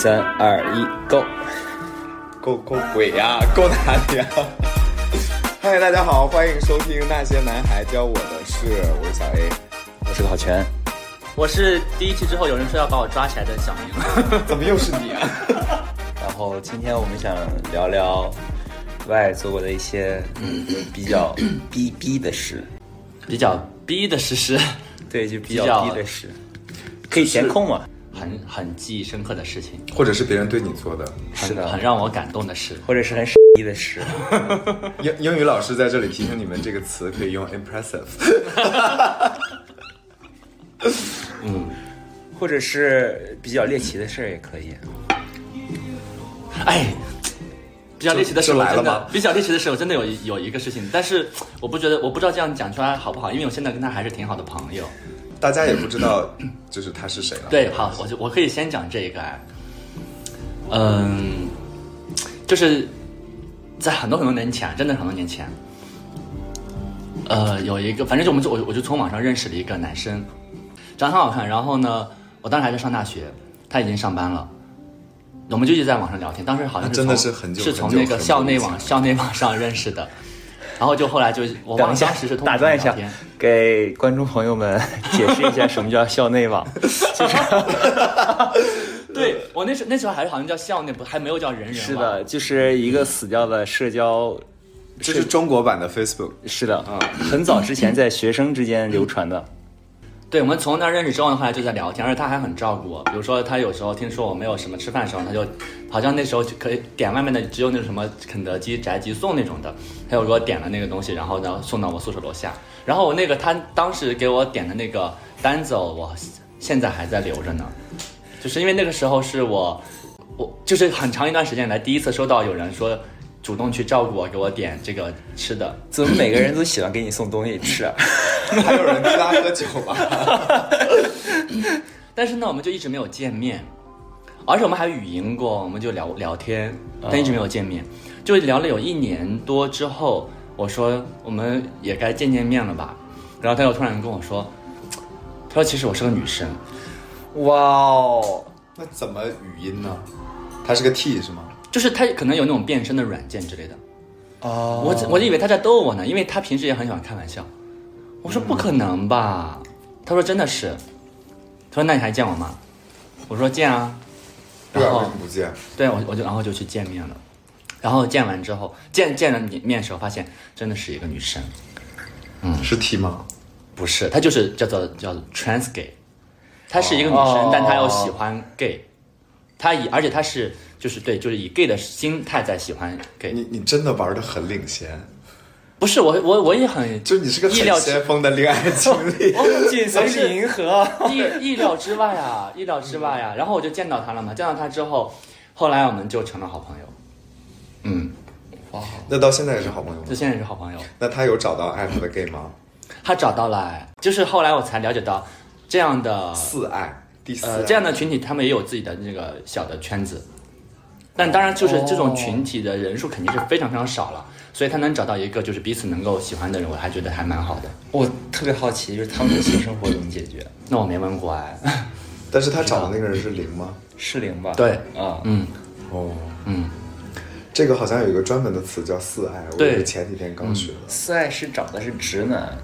三二一，Go！够够鬼呀、够哪里啊？嗨，大家好，欢迎收听《那些男孩教我的事》，我是小 A。我是郝全。我是第一期之后有人说要把我抓起来的小明，怎么又是你啊？然后今天我们想聊聊 Y 做过的一些嗯比较逼逼的事，比较逼的事实，对，就比较比较逼的事，可以填空嘛？很很记忆深刻的事情，或者是别人对你做的？是的很让我感动的事。或者是很逼的事。英英语老师在这里提醒你们，这个词可以用 impressive。嗯或者是比较猎奇的事儿也可以。哎，比较猎奇的事，就我真来了吗的比较猎奇的事，我真的有一有一个事情，但是我不觉得，我不知道这样讲出来好不好，因为我现在跟他还是挺好的朋友。大家也不知道，就是他是谁了。对，好，我就我可以先讲这个，啊，嗯，就是在很多很多年前，真的很多年前，呃，有一个，反正就我们就我我就从网上认识了一个男生，长得很好看，然后呢，我当时还在上大学，他已经上班了。我们就一直在网上聊天，当时好像是真的从是很久是从那个校内网校内网上认识的，然后就后来就我忘了等一下当时是通过打断一下什么，给观众朋友们 解释一下什么叫校内网。对我那时那时候还是好像叫校内，不还没有叫人人。是的，就是一个死掉的社交。这是中国版的 Facebook。是的啊，很早之前在学生之间流传的。对，我们从那认识之后的话就在聊天，而且他还很照顾我。比如说，他有时候听说我没有什么吃饭的时候，他就好像那时候就可以点外面的，只有那什么肯德基宅急送那种的，他就给我点了那个东西，然后呢送到我宿舍楼下。然后我那个他当时给我点的那个单子哦，我现在还在留着呢，就是因为那个时候是我我就是很长一段时间来第一次收到有人说主动去照顾我，给我点这个吃的。怎么每个人都喜欢给你送东西吃啊？还有人逼他喝酒吗？但是呢，我们就一直没有见面，而且我们还语音过，我们就聊聊天，但一直没有见面，就聊了有一年多之后，我说我们也该见见面了吧，然后他又突然跟我说，他说其实我是个女生，哇哦，那怎么语音呢？他是个 T 是吗？就是他可能有那种变身的软件之类的，哦。我我以为他在逗我呢，因为他平时也很喜欢开玩笑，我说不可能吧，他说真的是，他说那你还见我吗？我说见啊，然后不见？对，我我就然后就去见面了，然后见完之后见见了面面的时候，发现真的是一个女生，嗯。是 T 吗？不是，她就是叫做叫做 trans gay，她是一个女生，哦。但她又喜欢 gay，她以而且她是就是对就是以 gay 的心态在喜欢 gay，你你真的玩的很领先，不是我我我也很 就你是个意料之很先锋的恋爱经历。我 随着银河。意意料之外啊，意料之外啊，然后我就见到他了嘛，见到他之后，后来我们就成了好朋友，嗯，哇那到现在也是好朋友吗？就现在也是好朋友。那他有找到爱他的 gay 吗？他找到了，哎就是后来我才了解到，这样的四爱，第四爱呃这样的群体，他们也有自己的那个小的圈子，但当然就是这种群体的人数肯定是非常非常少了，所以他能找到一个就是彼此能够喜欢的人，我还觉得还蛮好的。我特别好奇，就是他们的性生活怎么解决？那我没问过哎，但是他找的那个人是零吗？是零吧？对。啊，嗯。哦，嗯，这个好像有一个专门的词叫四爱，我前几天刚学的。四爱是找的是直男，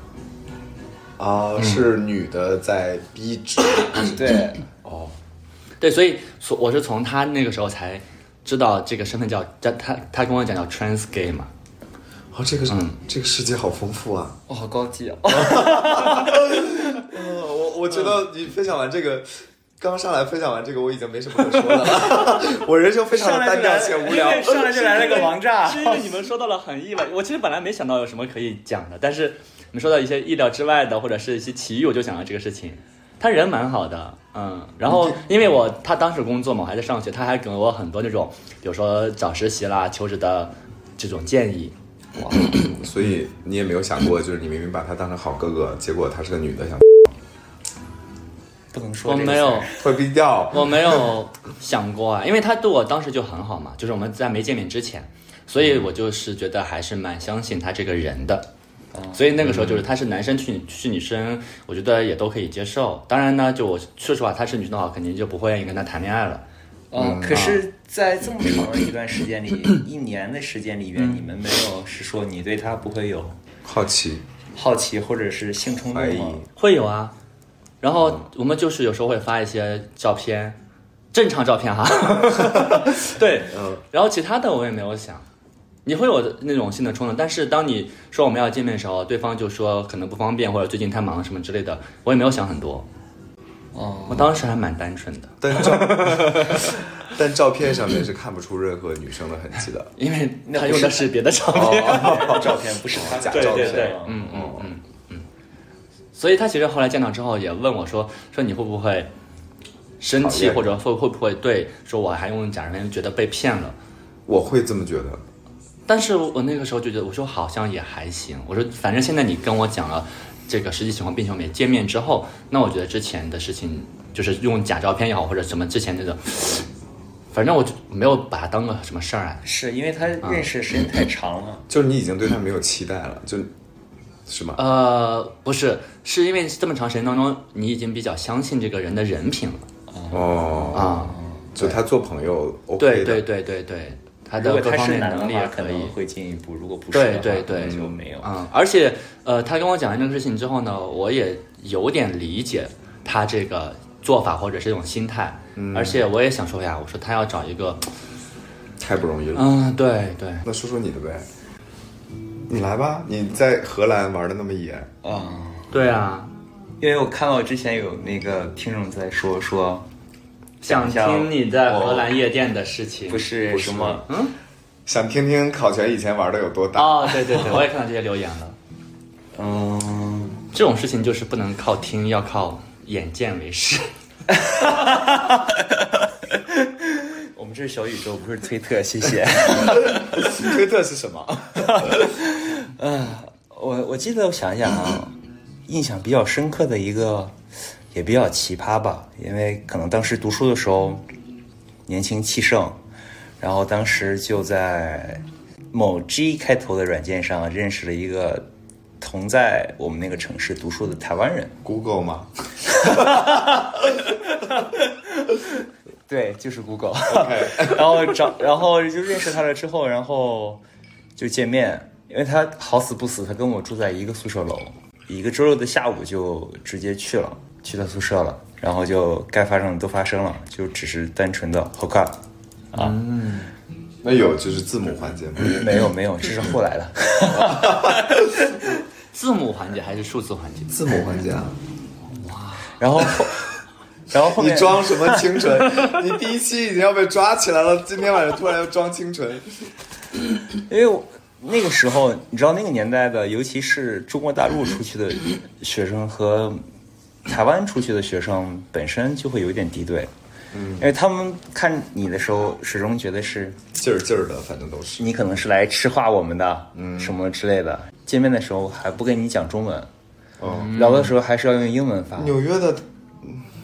啊，是女的在逼直。对，哦，对，所以所我是从他那个时候才知道这个身份叫叫他他跟我讲叫 trans gay 嘛，哦，这个嗯这个世界好丰富啊！哇，好高级哦。嗯，我我觉得你分享完这个，刚上来分享完这个，我已经没什么可说的了。我人生非常的单调且无聊。上来就来了个王炸 是因为你们说到了很意外，我其实本来没想到有什么可以讲的，但是你们说到一些意料之外的，或者是一些奇遇，我就想到这个事情。他人蛮好的，嗯，然后因为我他当时工作嘛，我还在上学，他还给了我很多那种，比如说找实习啦、求职的这种建议。哇，所以你也没有想过，就是你明明把他当成好哥哥，结果他是个女的，想不能说我没有，会逼掉。我没有想过啊，因为他对我当时就很好嘛，就是我们在没见面之前，所以我就是觉得还是蛮相信他这个人的。所以那个时候就是他是男生去去女生，我觉得也都可以接受。当然呢，就我说实话，他是女生的话，肯定就不会愿意跟他谈恋爱了。嗯，可是，在这么长的一段时间里，一年的时间里面，你们没有是说你对他不会有好奇，好奇或者是性冲动吗？会有啊。然后我们就是有时候会发一些照片，正常照片哈。对，嗯然后其他的我也没有想。你会有那种性的冲动，但是当你说我们要见面的时候，对方就说可能不方便或者最近太忙什么之类的，我也没有想很多。哦，我当时还蛮单纯的，但照 但照片上面是看不出任何女生的痕迹的。因为他用的是别的照片。哦，照片不是他假照片对对对，嗯嗯嗯嗯。所以他其实后来见到之后也问我说说你会不会生气，或者会会不会对说我还用假照片觉得被骗了？我会这么觉得。但是我那个时候就觉得，我说好像也还行。我说反正现在你跟我讲了这个实际情况，并且我们也见面之后，那我觉得之前的事情就是用假照片也好，或者什么之前那个，反正我就没有把它当个什么事儿啊。是因为他认识时间太长了。就是你已经对他没有期待了，就是吗？呃，不是，是因为这么长时间当中，你已经比较相信这个人的人品了哦，啊。就他做朋友 OK 的，对对对对对，他的各方面能力也可以。会进一步；如果不是对的话，对对，就没有。嗯，而且呃，他跟我讲完这个事情之后呢，我也有点理解他这个做法或者是这种心态，嗯而且我也想说呀，我说他要找一个，太不容易了。嗯，对对，那说说你的呗，你来吧，你在荷兰玩的那么野，啊、对啊，因为我看到之前有那个听众在说说，想听你在荷兰夜店的事情，不是不是什么想听听考全以前玩的有多大。哦，对对对，我也看到这些留言了。嗯，这种事情就是不能靠听，要靠眼见为实。我们这是小宇宙，不是推特，谢谢。推特是什么？嗯我我记得我想一想啊，印象比较深刻的一个，也比较奇葩吧，因为可能当时读书的时候年轻气盛，然后当时就在某 G 开头的软件上认识了一个同在我们那个城市读书的台湾人。Google 吗？对，就是 Google。然后找，然后就认识他了之后，然后就见面，因为他好死不死，他跟我住在一个宿舍楼，一个周六的下午就直接去了，去他宿舍了，然后就该发生的都发生了，就只是单纯的 hook up。那有就是字母环节吗？没有没有，这是后来的。字母环节还是数字环节？字母环节啊？哇然后后，然后后面你装什么清纯？你第一期已经要被抓起来了，今天晚上突然要装清纯，因为我那个时候，你知道那个年代的，尤其是中国大陆出去的学生和台湾出去的学生，本身就会有一点敌对。嗯，因为他们看你的时候，始终觉得是劲儿劲儿的，反正都是。你可能是来吃化我们的，嗯，什么之类的。见面的时候还不跟你讲中文，哦，聊的时候还是要用英文发，纽约的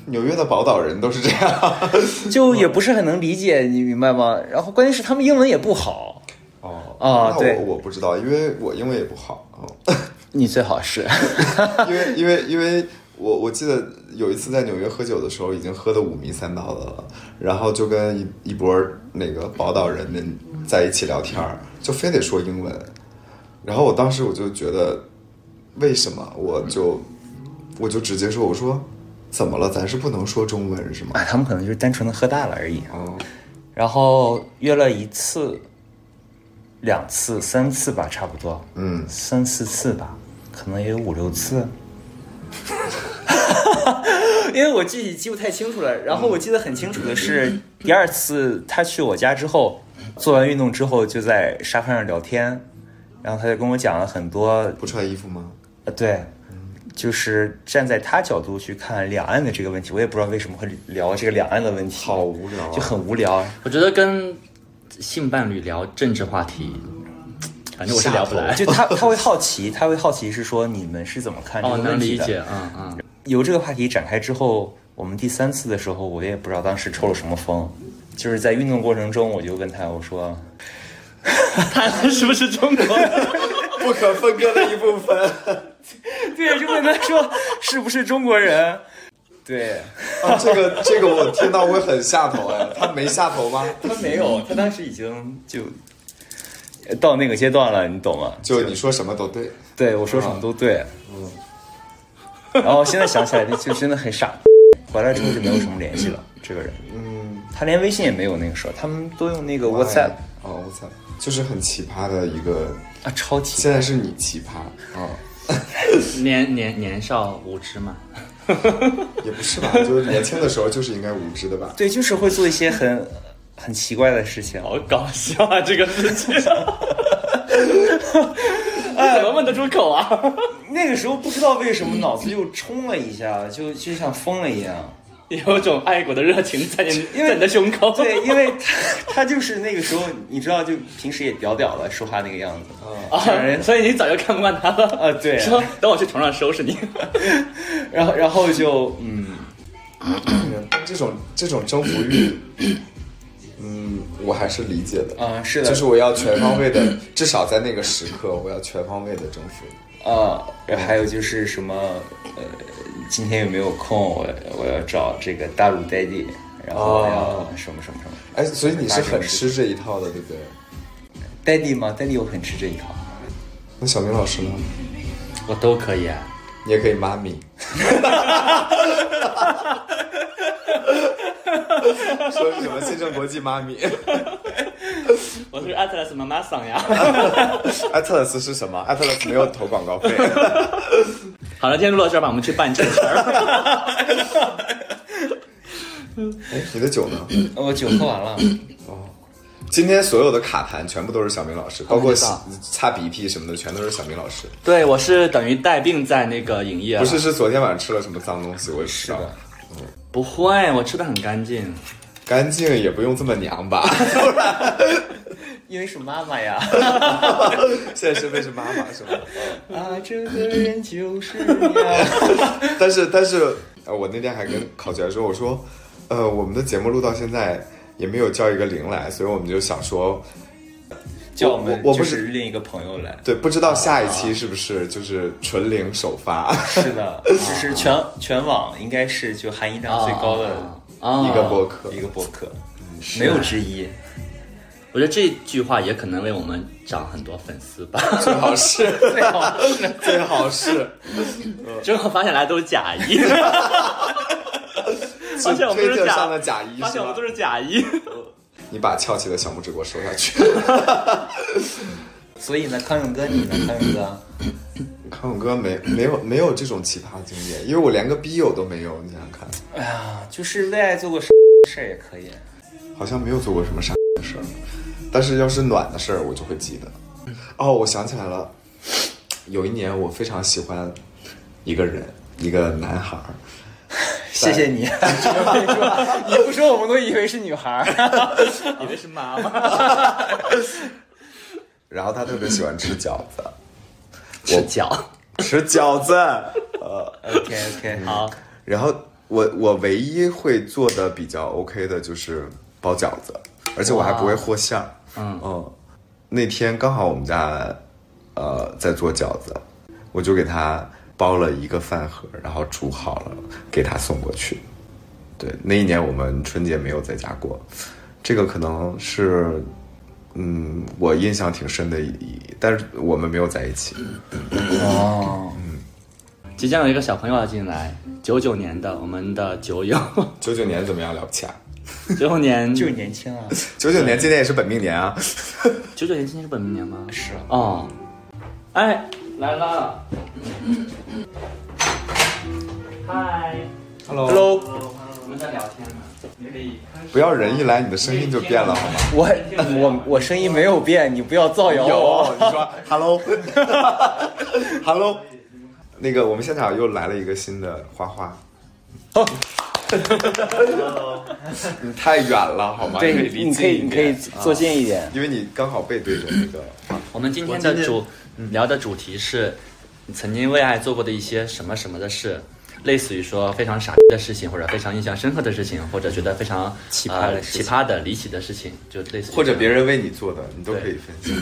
纽约的宝岛人都是这样。就也不是很能理解，你明白吗？然后关键是他们英文也不好，哦啊对我我不知道，因为我英文也不好。哦 你最好是，因为因为因为我我记得有一次在纽约喝酒的时候，已经喝得五迷三道的了，然后就跟一一波那个宝岛人们在一起聊天儿，就非得说英文，然后我当时我就觉得，为什么我就我就直接说我说怎么了？咱是不能说中文是吗？啊，他们可能就是单纯的喝大了而已。哦，然后约了一次、两次、三次吧，差不多，嗯，三四次吧，可能也有五六次。因为我具体记不太清楚了，然后我记得很清楚的是，第二次他去我家之后，做完运动之后就在沙发上聊天，然后他就跟我讲了很多，不穿衣服吗？呃，对，就是站在他角度去看两岸的这个问题，我也不知道为什么会聊这个两岸的问题，好无聊啊就很无聊。我觉得跟性伴侣聊政治话题，反正我是聊不来。就他 他会好奇，他会好奇是说你们是怎么看这哦，个问题的？能理解，嗯嗯。由这个话题展开之后，我们第三次的时候，我也不知道当时抽了什么风，就是在运动过程中，我就问他，我说，他是不是中国人？不可分割的一部分。对，就问他说是不是中国人？对啊，这个这个我听到会很下头哎，他没下头吗？他没有，他当时已经就到那个阶段了，你懂吗？就你说什么都对，对我说什么都对，嗯。然后现在想起来就就真的很傻，回来之后就没有什么联系了。这个人，嗯，他连微信也没有，那个时候他们都用那个 WhatsApp 哦，WhatsApp 就是很奇葩的一个，啊，超级现在是你奇葩 啊，年年年少无知嘛。也不是吧？就是年轻的时候就是应该无知的吧？对，就是会做一些很很奇怪的事情。好搞笑啊！这个事情，怎么问得出口啊？那个时候不知道为什么脑子就冲了一下，就就像疯了一样。有种爱国的热情在你 因为在你的胸口。对，因为他他就是那个时候，你知道，就平时也屌屌的说话那个样子。啊所以你早就看不惯他了啊对说等我去床上收拾你。然后然后就嗯，这种这种征服欲，嗯，我还是理解的啊是的就是我要全方位的，至少在那个时刻，我要全方位的征服你。啊，还有就是什么呃，今天有没有空？我我要找这个大陆 daddy，然后我要哦什么什么什么。哎，所以你是很吃这一套的，对不对？daddy 吗？daddy 我很吃这一套。那小明老师呢？我都可以啊。你也可以妈咪。说是什么新生国际妈咪？我是 Atlas 妈妈桑呀。艾特勒斯是什么？艾特勒斯没有投广告费。好了，今天录到这儿吧，我们去办正事儿。哎，你的酒呢？我酒喝完了，今天所有的卡盘全部都是小明老师，包括擦鼻涕什么的，全都是小明老师。对，我是等于带病在那个营业。不是，是昨天晚上吃了什么脏东西，我也不知道。不会，我吃的很干净。干净也不用这么娘吧？因为是妈妈呀。现在身份是妈妈是吗？啊，这个人就是你啊。但是但是，呃，我那天还跟考学说，我说，呃，我们的节目录到现在也没有叫一个零来，所以我们就想说，叫我们我我不就是另一个朋友来。对，不知道下一期是不是就是纯零首发 是的，就是全全网应该是就含银量最高的啊一个播客一个播客，没有之一。我觉得这句话也可能为我们涨很多粉丝吧。最好是最好是最好是，最后发现来都是假一，发现我们都是假推特上的假一是吧发现我们都？是假一。你把翘起的小拇指给我收下去。所以呢，康永哥你呢？康永哥，康永哥没没有没有这种奇葩经验，因为我连个逼友都没有。你想想看，哎呀，就是为爱做过事儿也可以。好像没有做过什么傻的事儿，但是要是暖的事儿，我就会记得。哦，我想起来了，有一年我非常喜欢一个人，一个男孩儿。谢谢你，你不说我们都以为是女孩。以为是妈妈 然后他特别喜欢吃饺子，吃饺。吃饺子。呃，OK OK，好，然后我我唯一会做的比较 OK 的就是包饺子，而且我还不会和馅儿。嗯嗯，那天刚好我们家呃在做饺子，我就给他包了一个饭盒，然后煮好了给他送过去。对，那一年我们春节没有在家过，这个可能是嗯我印象挺深的一，但是我们没有在一起。哦，嗯即将有一个小朋友要进来，九九年的我们的酒友，九九年怎么样了不起啊？九九年 就是年轻啊。九九年今年也是本命年啊。九九年今年是本命年吗？是啊哦，哎，来了，嗨 Hello，Hello，我们在聊天呢，你可以不要人一来你的声音就变了好吗？我我我声音没有变，你不要造谣我。你说 Hello，Hello，那个我们现场又来了一个新的花花。哦，你太远了好吗？对，你可以你可以坐近一点。因为你刚好背对着那个。我们今天的主聊的主题是你曾经为爱做过的一些什么什么的事，类似于说非常傻逼的事情，或者非常印象深刻的事情，或者觉得非常奇葩的呃奇葩的、离奇的事情，就类似于或者别人人为你做的，你都可以分享。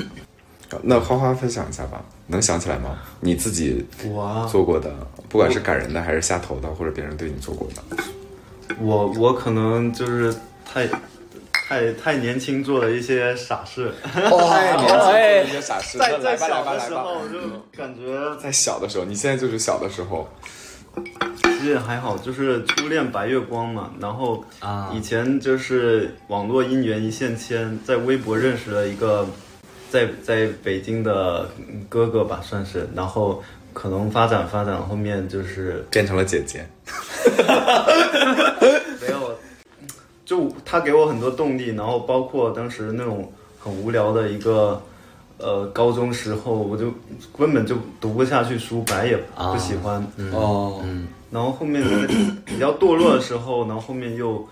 那花花分享一下吧。能想起来吗？你自己做过的，不管是感人的还是下头的，或者别人对你做过的，我我可能就是太太太年轻做了一些傻事，太年轻做了一些傻事。在在小的时。候就感觉在小的时候，你现在就是小的时候，其实也还好，就是初恋白月光嘛。然后啊以前就是网络姻缘一线牵，在微博认识了一个在在北京的哥哥吧，算是。然后可能发展发展，后面就是变成了姐姐。就他给我很多动力，然后包括当时那种很无聊的一个。呃，高中时候我就根本就读不下去书，本来也不喜欢，哦，然后后面比较堕落的时候，然后后面又，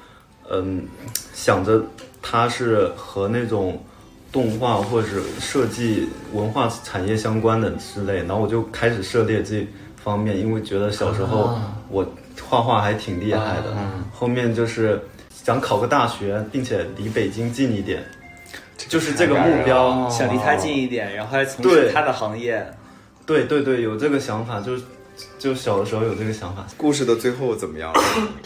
嗯，想着他是和那种动画或者是设计文化产业相关的之类，然后我就开始涉猎这方面，因为觉得小时候我画画还挺厉害的。后面就是想考个大学，并且离北京近一点，就是这个目标。想离他近一点，然后还从事他的行业。对对对，有这个想法，就就小的时候有这个想法。故事的最后怎么样？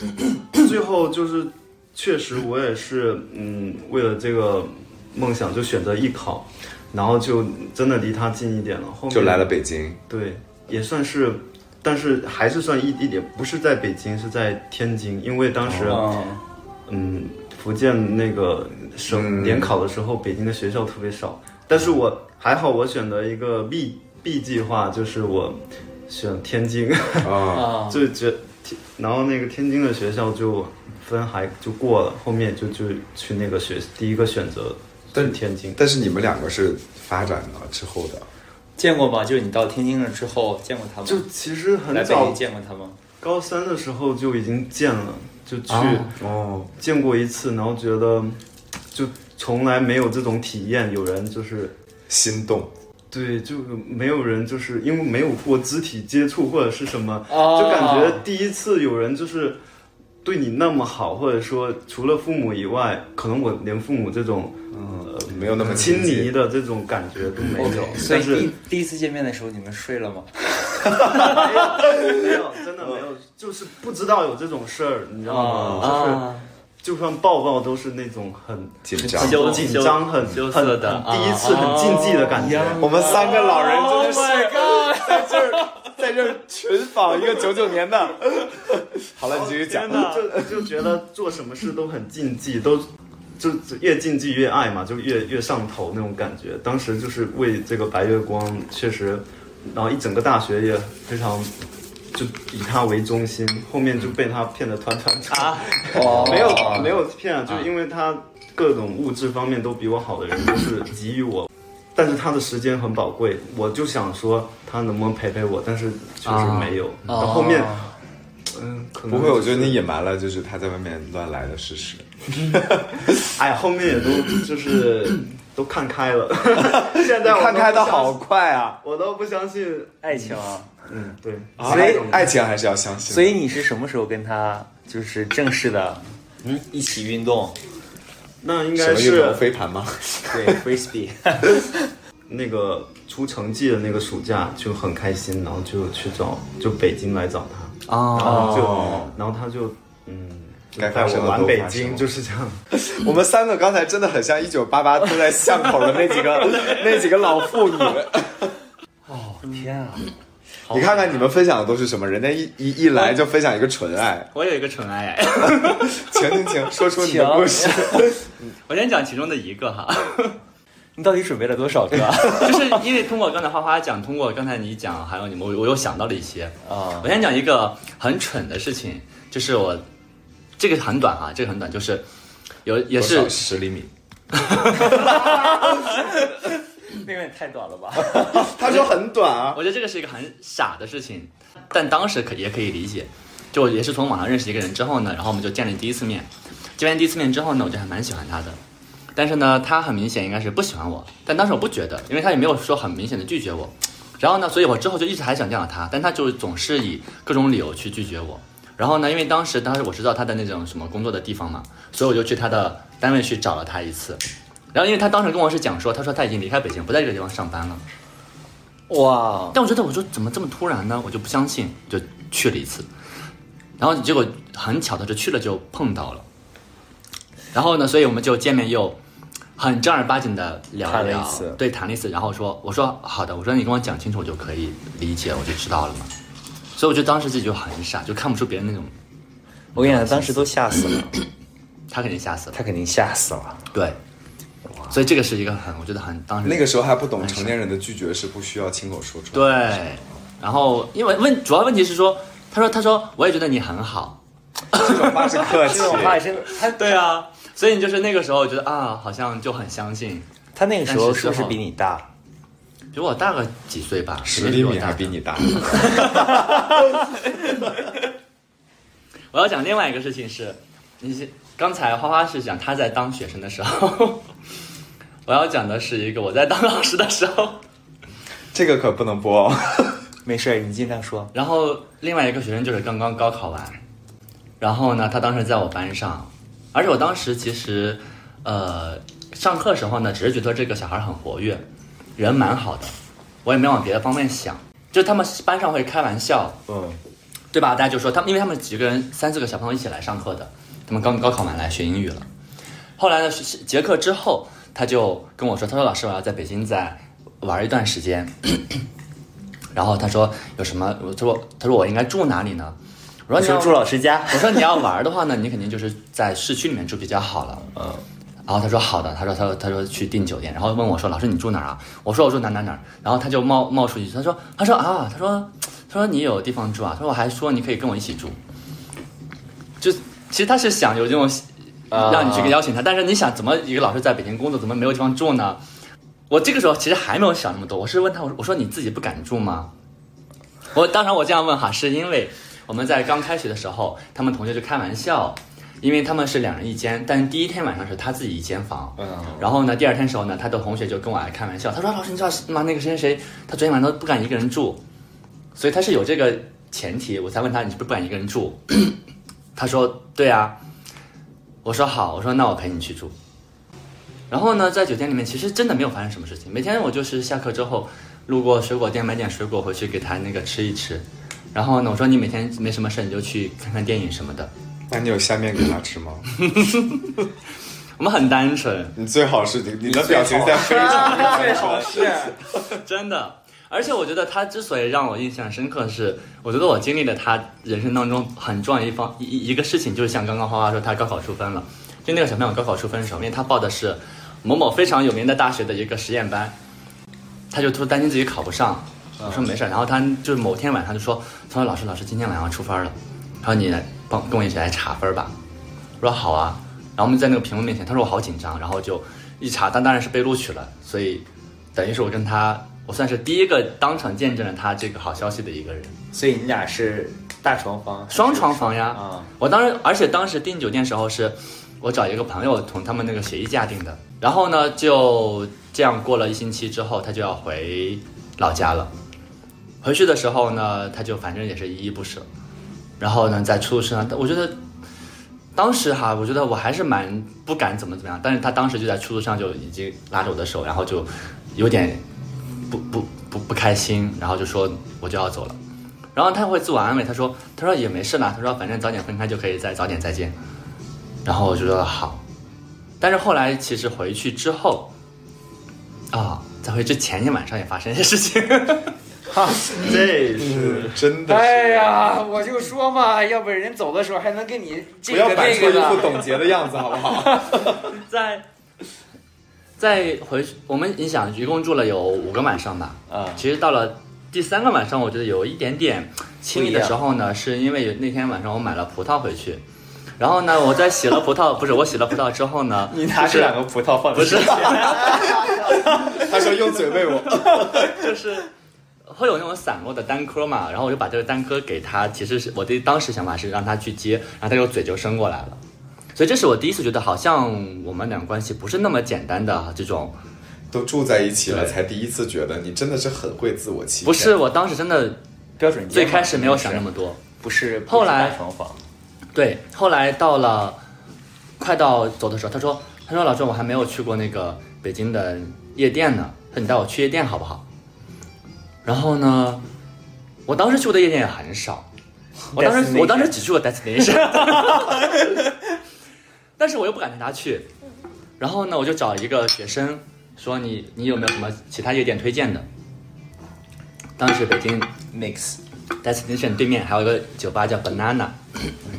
最后就是，确实我也是，嗯，为了这个梦想就选择艺考，然后就真的离他近一点了。后面就来了北京。对，也算是，但是还是算异地点，不是在北京，是在天津，因为当时，嗯，嗯，福建那个省联考的时候，北京的学校特别少，但是我还好，我选择一个 B B 计划，就是我选天津。啊，啊，就觉，然后那个天津的学校就分还就过了，后面就就去那个学第一个选择是天津。但是你们两个是发展了之后的，见过吗？就是你到天津了之后见过他吗？就其实很来北早京，见过他吗？高三的时候就已经见了，就去、哦，见过一次，然后觉得就从来没有这种体验，有人就是心动。对，就没有人就是因为没有过肢体接触或者是什么，哦就感觉第一次有人就是对你那么好，或者说除了父母以外，可能我连父母这种嗯，没有那么亲昵的这种感觉都没有。所以但是第第一次见面的时候，你们睡了吗？没有，没有，真的没有，就是不知道有这种事儿，你知道吗？啊，就是就算抱抱都是那种很紧张。很紧张、很羞很涩的很第一次很禁忌的感觉。我们三个老人真的是 Oh 在这儿群访一个九九年的。好了，你继续讲。就就觉得做什么事都很禁忌，都就就越禁忌越爱嘛，就越越上头那种感觉。当时就是为这个白月光，确实，然后一整个大学也非常。就以他为中心，后面就被他骗得团团转。哦没有没有骗啊，就是因为他各种物质方面都比我好的人就是给予我，但是他的时间很宝贵，我就想说他能不能陪陪我，但是确实没有。然后后面，嗯，可能不会，我觉得你隐瞒了，就是他在外面乱来的事实。哎呀，后面也都就是 都看开了。现在我看开的好快啊！我都不相信。爱情啊！嗯，对，啊所以爱情还是要相信。所以你是什么时候跟他就是正式的，嗯，一起运动？那应该？是飞盘吗？对，frisbee。那个出成绩的那个暑假就很开心，然后就去找就北京来找他，然后就然后他就嗯。就带我玩北京就是这样，我们三个刚才真的很像一九八八住在巷口的那几个那几个老妇女。哦，天啊！你看看你们分享的都是什么？人家一一一来就分享一个纯爱，我有一个纯爱，请请请，说出你的故事。我先讲其中的一个哈，你到底准备了多少个啊？就是因为通过刚才花花讲，通过刚才你讲，还有你们，我我又想到了一些。啊我先讲一个很蠢的事情，就是我这个很短哈，这个很短，就是有也是十厘米。那个也太短了吧？他说很短啊，我觉得这个是一个很傻的事情，但当时可也可以理解。就也是从网上认识一个人之后呢，然后我们就见了第一次面。见完第一次面之后呢，我就还蛮喜欢他的。但是呢，他很明显应该是不喜欢我，但当时我不觉得，因为他也没有说很明显的拒绝我。然后呢，所以我之后就一直还想见到他，但他就总是以各种理由去拒绝我。然后呢，因为当时当时我知道他的那种什么工作的地方嘛，所以我就去他的单位去找了他一次。然后因为他当时跟我是讲说，他说他已经离开北京，不在这个地方上班了。哇，但我觉得我说怎么这么突然呢？我就不相信，就去了一次，然后结果很巧的是去了就碰到了，然后呢，所以我们就见面又很正儿八经的聊了一聊次对，谈了一次，然后说我说好的，我说你跟我讲清楚，我就可以理解，我就知道了嘛。所以我觉得当时自己就很傻，就看不出别人那种，我跟你讲，当时都吓死了，他肯定吓死了。他肯定吓死了。对，所以这个是一个很，我觉得很当时那个时候还不懂成年人的拒绝是不需要亲口说出来。对，然后因为问主要问题是说，他说他说我也觉得你很好，这种话是客气。这。种话是他对啊，所以你就是那个时候觉得啊，好像就很相信，他那个时候是不是比你大？比我大个几岁吧，十厘米还还比你大，我要讲另外一个事情是，你是刚才花花是讲他在当学生的时候，我要讲的是一个我在当老师的时候，这个可不能播哦。没事儿，你尽量说。然后另外一个学生就是刚刚高考完，然后呢，他当时在我班上，而且我当时其实，呃，上课时候呢，只是觉得这个小孩很活跃，人蛮好的，我也没往别的方面想，就他们班上会开玩笑，嗯，对吧？大家就说他们，因为他们几个人三四个小朋友一起来上课的，他们刚高考完来学英语了。后来呢，是结课之后，他就跟我说，他说老师，我要在北京再玩一段时间。然后他说有什么？我他说他说我应该住哪里呢？我说你要住老师家。我说你要玩的话呢，你肯定就是在市区里面住比较好了。嗯，然后他说好的，他说他说他说去订酒店，然后问我说老师你住哪儿啊？我说我住哪哪哪儿，然后他就冒冒出一句，他说他说啊，他说他说你有地方住啊？他说我还说你可以跟我一起住，就其实他是想有这种啊让你去邀请他，但是你想怎么一个老师在北京工作，怎么没有地方住呢？我这个时候其实还没有想那么多，我是问他，我说我说你自己不敢住吗？我当然我这样问哈，是因为我们在刚开学的时候，他们同学就开玩笑，因为他们是两人一间，但第一天晚上是他自己一间房，嗯，然后呢，第二天时候呢，他的同学就跟我来开玩笑，他说老师你知道吗？那个谁谁谁，他昨天晚上都不敢一个人住，所以他是有这个前提，我才问他你是不是不敢一个人住？他说对啊，我说好，我说那我陪你去住。然后呢，在酒店里面其实真的没有发生什么事情，每天我就是下课之后路过水果店买点水果回去给他那个吃一吃。然后呢，我说你每天没什么事你就去看看电影什么的。那你有下面给他吃吗？我们很单纯，你最好是你你的表情在非常最好是。真的。而且我觉得他之所以让我印象深刻是，我觉得我经历了他人生当中很重要一方一一个事情，就是像刚刚花花说他高考出分了，就那个小朋友高考出分的时候，因为他报的是某某非常有名的大学的一个实验班，他就突担心自己考不上，我说没事，然后他就是某天晚上就说，他说老师老师今天晚上出分了，他说你来帮跟我一起来查分吧，我说好啊，然后我们在那个屏幕面前，他说我好紧张，然后就一查，他当然是被录取了，所以等于是我跟他，我算是第一个当场见证了他这个好消息的一个人。所以你俩是大床房，双床房呀，啊我当时，而且当时订酒店时候是，我找一个朋友从他们那个协议价订的，然后呢就这样过了一星期之后，他就要回老家了。回去的时候呢，他就反正也是依依不舍，然后呢在出租车上，我觉得当时哈，我觉得我还是蛮不敢怎么怎么样，但是他当时就在出租车上就已经拉着我的手，然后就有点不不不不开心，然后就说我就要走了。然后他会自我安慰，他说：“他说也没事啦，他说反正早点分开就可以再早点再见。”然后我就说好，但是后来其实回去之后，啊，在回去前天晚上也发生一些事情。哈这是真的是。哎呀，我就说嘛，要不人走的时候还能跟你这不要摆出一。副董洁的样子，好不好？在在回去，我们你想一共住了有五个晚上吧？啊其实到了第三个晚上，我觉得有一点点亲密的时候呢，是因为那天晚上我买了葡萄回去，然后呢，我在洗了葡萄，不是我洗了葡萄之后呢，你拿这两个葡萄放不是，他说用嘴喂我，就是会有那种散落的单颗嘛，然后我就把这个单颗给他。其实是我的当时想法是让他去接，然后他就嘴就伸过来了。所以这是我第一次觉得，好像我们俩关系不是那么简单的这种。都住在一起了，才第一次觉得你真的是很会自我欺骗。不是，我当时真的标准最开始没有想那么多。不是，后来对，后来到了快到走的时候，他说：“他说老师，我还没有去过那个北京的夜店呢，说你带我去夜店好不好？”然后呢，我当时去过的夜店也很少，我当时我当时只去过 destination，但是我又不敢带他去，然后呢，我就找一个学生说你你有没有什么其他夜店推荐的？当时北京 mix，destination 对面还有一个酒吧叫 banana，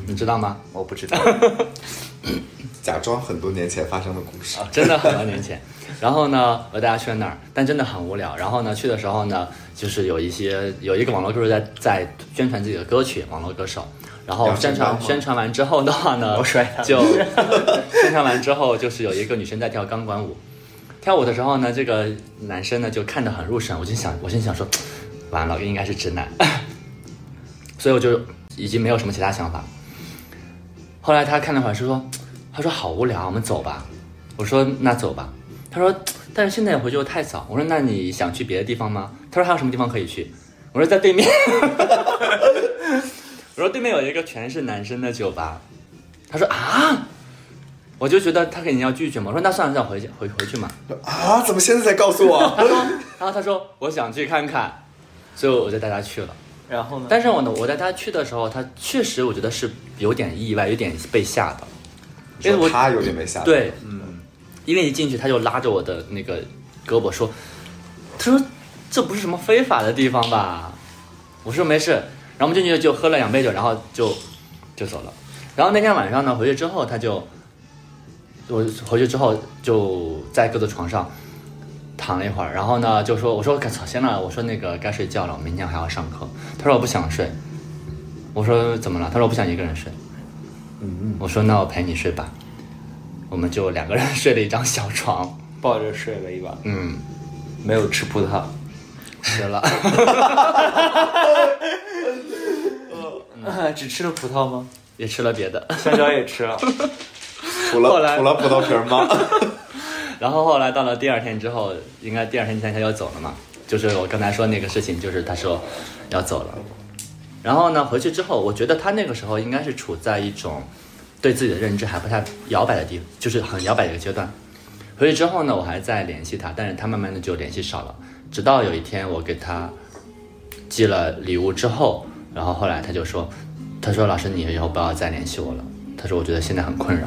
你知道吗？我不知道。假装很多年前发生的故事。啊，真的很多年前。然后呢，我带他去了那儿，但真的很无聊。然后呢，去的时候呢，就是有一些有一个网络歌手在在宣传自己的歌曲，网络歌手。然后宣传宣传完之后的话呢 就宣传完之后，就是有一个女生在跳钢管舞。跳舞的时候呢，这个男生呢就看得很入神，我就想，我心想说，完了，应该是直男，所以我就已经没有什么其他想法。后来他看了会儿，是说，他说好无聊，我们走吧。我说那走吧。他说，但是现在回去又太早。我说那你想去别的地方吗？他说还有什么地方可以去？我说在对面。我说对面有一个全是男生的酒吧。他说啊，我就觉得他肯定要拒绝嘛。我说那算了，让回去回回去嘛。啊，怎么现在才告诉我？他说，然后他说我想去看看，所以我就带他去了。然后呢？但是我呢，我带他去的时候，他确实我觉得是有点意外，有点被吓到。因为我他有点被吓到。，对，嗯，因为一进去他就拉着我的那个胳膊说：“他说这不是什么非法的地方吧？”我说没事，然后我们进去就喝了两杯酒，然后就就走了。然后那天晚上呢，回去之后他就我回去之后就在各自床上躺了一会儿，然后呢就说：“我说操，先了，我说那个该睡觉了，我明天还要上课。”他说：“我不想睡。”我说：“怎么了？”他说：“我不想一个人睡。”嗯，我说：“那我陪你睡吧。”我们就两个人睡了一张小床，抱着睡了一晚，嗯，没有吃葡萄。吃了，只吃了葡萄吗？也吃了别的，香蕉也吃了。除后来了除了葡萄皮儿吗？然后后来到了第二天之后，应该第二天第三天他就走了嘛，就是我刚才说那个事情，就是他说要走了，然后呢回去之后，我觉得他那个时候应该是处在一种对自己的认知还不太摇摆的地，就是很摇摆的一个阶段。回去之后呢，我还在联系他，但是他慢慢的就联系少了，直到有一天我给他寄了礼物之后，然后后来他就说，他说老师你以后不要再联系我了，他说我觉得现在很困扰，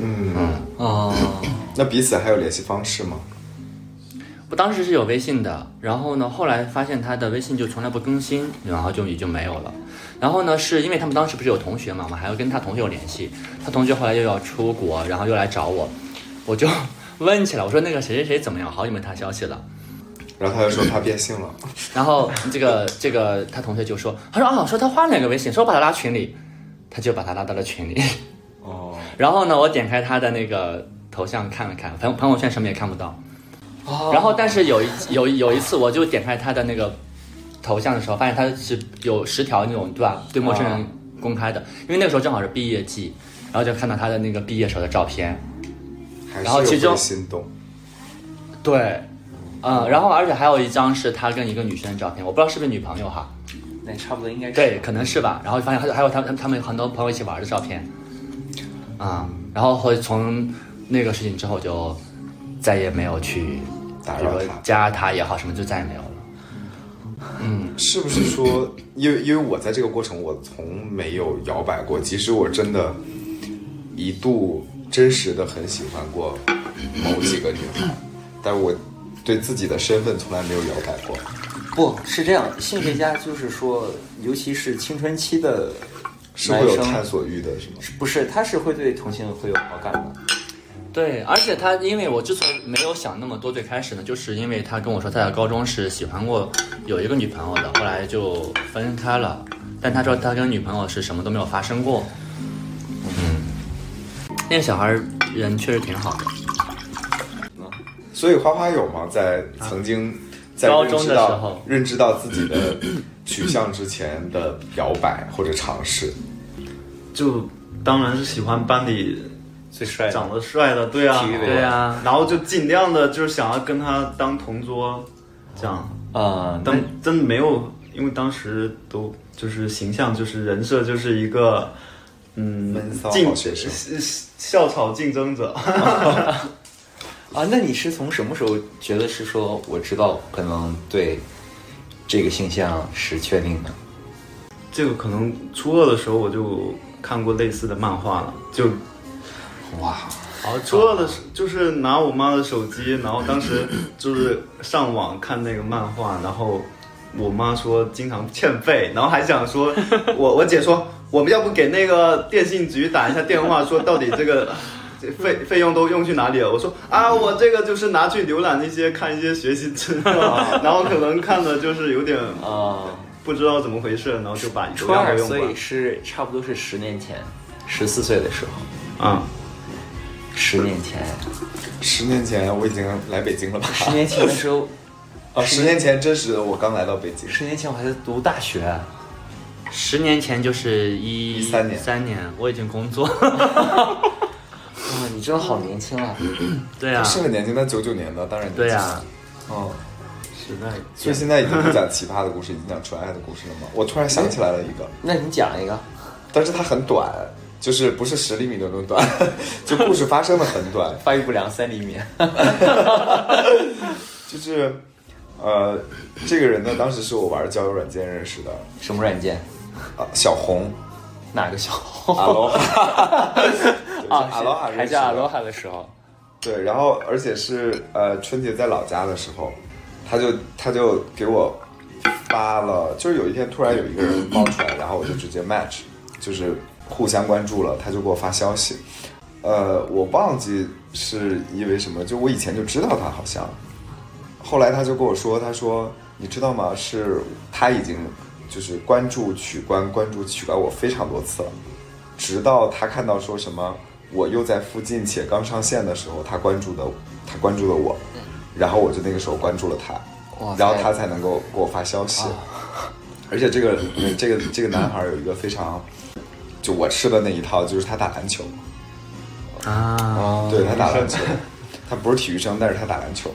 嗯，嗯。哦，那彼此还有联系方式吗？我当时是有微信的，然后呢，后来发现他的微信就从来不更新，然后就也就没有了。然后呢，是因为他们当时不是有同学嘛，我们还要跟他同学有联系。他同学后来又要出国，然后又来找我，我就 问起来，我说那个谁谁谁怎么样？好久没他消息了。然后他就说他变性了。然后这个这个他同学就说，他说啊，说他换了一个微信，说我把他拉群里，他就把他拉到了群里。哦，然后呢，我点开他的那个头像看了看，朋朋友圈什么也看不到。哦然后，但是有一有有一次，我就点开他的那个头像的时候，发现他是有十条那种对吧？对陌生人公开的，因为那个时候正好是毕业季，然后就看到他的那个毕业时候的照片。然后其中。对，嗯，然后而且还有一张是他跟一个女生的照片，我不知道是不是女朋友哈，那差不多应该是。对，可能是吧。然后发现还有还有他他他们很多朋友一起玩的照片，啊、然后会从那个事情之后就再也没有去比如说打扰他加他也好什么，就再也没有了。嗯是不是说，因为因为我在这个过程，我从没有摇摆过。即使我真的一度真实的很喜欢过某几个女孩，但是我对自己的身份从来没有摇摆过。不是这样，性学家就是说，尤其是青春期的 是会有男生探索欲的，是吗？不是，他是会对同性会有好感的。对，而且他因为我之所以没有想那么多，最开始呢，就是因为他跟我说他在高中是喜欢过有一个女朋友的，后来就分开了。但他说他跟女朋友是什么都没有发生过。嗯，那个小孩人确实挺好的。所以花花有吗？在曾经在高中认知到的时候。认知到自己的 取向之前的摇摆或者尝试，就当然是喜欢班里最帅的长得帅的，对啊对啊，然后就尽量的就是想要跟他当同桌，这样，啊，那但真的没有，因为当时都就是形象就是人设就是一个。嗯闷骚，学生。校草竞争者，啊，那你是从什么时候觉得是说我知道可能对这个形象是确定的。这个可能初二的时候我就看过类似的漫画了，就哇，好，初二的时就是拿我妈的手机，然后当时就是上网看那个漫画，然后我妈说经常欠费，然后还想说，我我姐说我们要不给那个电信局打一下电话，说到底这个这费费用都用去哪里了？我说啊，我这个就是拿去浏览那些看一些学习资料，然后可能看的就是有点啊，不知道怎么回事，然后就把初流量用光所以。是差不多是十年前，十四岁的时候，啊、十年前，十年前我已经来北京了吧？十年前的时候，啊，十年前真实的我刚来到北京，十年前我还在读大学，十年前就是一13年。三年，我已经工作。哇，你真的好年轻啊！对啊，是很年轻，但九九年的，当然年轻对啊，嗯，时代。所以现在已经不讲奇葩的故事，已经讲纯爱的故事了吗？我突然想起来了一个，那你讲一个，但是它很短，就是不是十厘米的那种短，就故事发生的很短，发育不良三厘米。就是，呃，这个人呢，当时是我玩交友软件认识的，什么软件？啊，小红，哪个小？阿罗哈，啊，阿罗哈还叫阿罗哈的时候，对，然后而且是呃春节在老家的时候，他就他就给我发了，就是有一天突然有一个人冒出来，然后我就直接 match，就是互相关注了，他就给我发消息，呃，我忘记是因为什么，就我以前就知道他好像，后来他就跟我说，他说你知道吗？是他已经就是关注取关关注取关我非常多次了，直到他看到说什么我又在附近且刚上线的时候，他关注的他关注了我，然后我就那个时候关注了他然后他才能够给我发消息。而且这个这个这个男孩有一个非常，就我吃的那一套，就是他打篮球，啊，啊。对他打篮球，他不是体育生，但是他打篮球，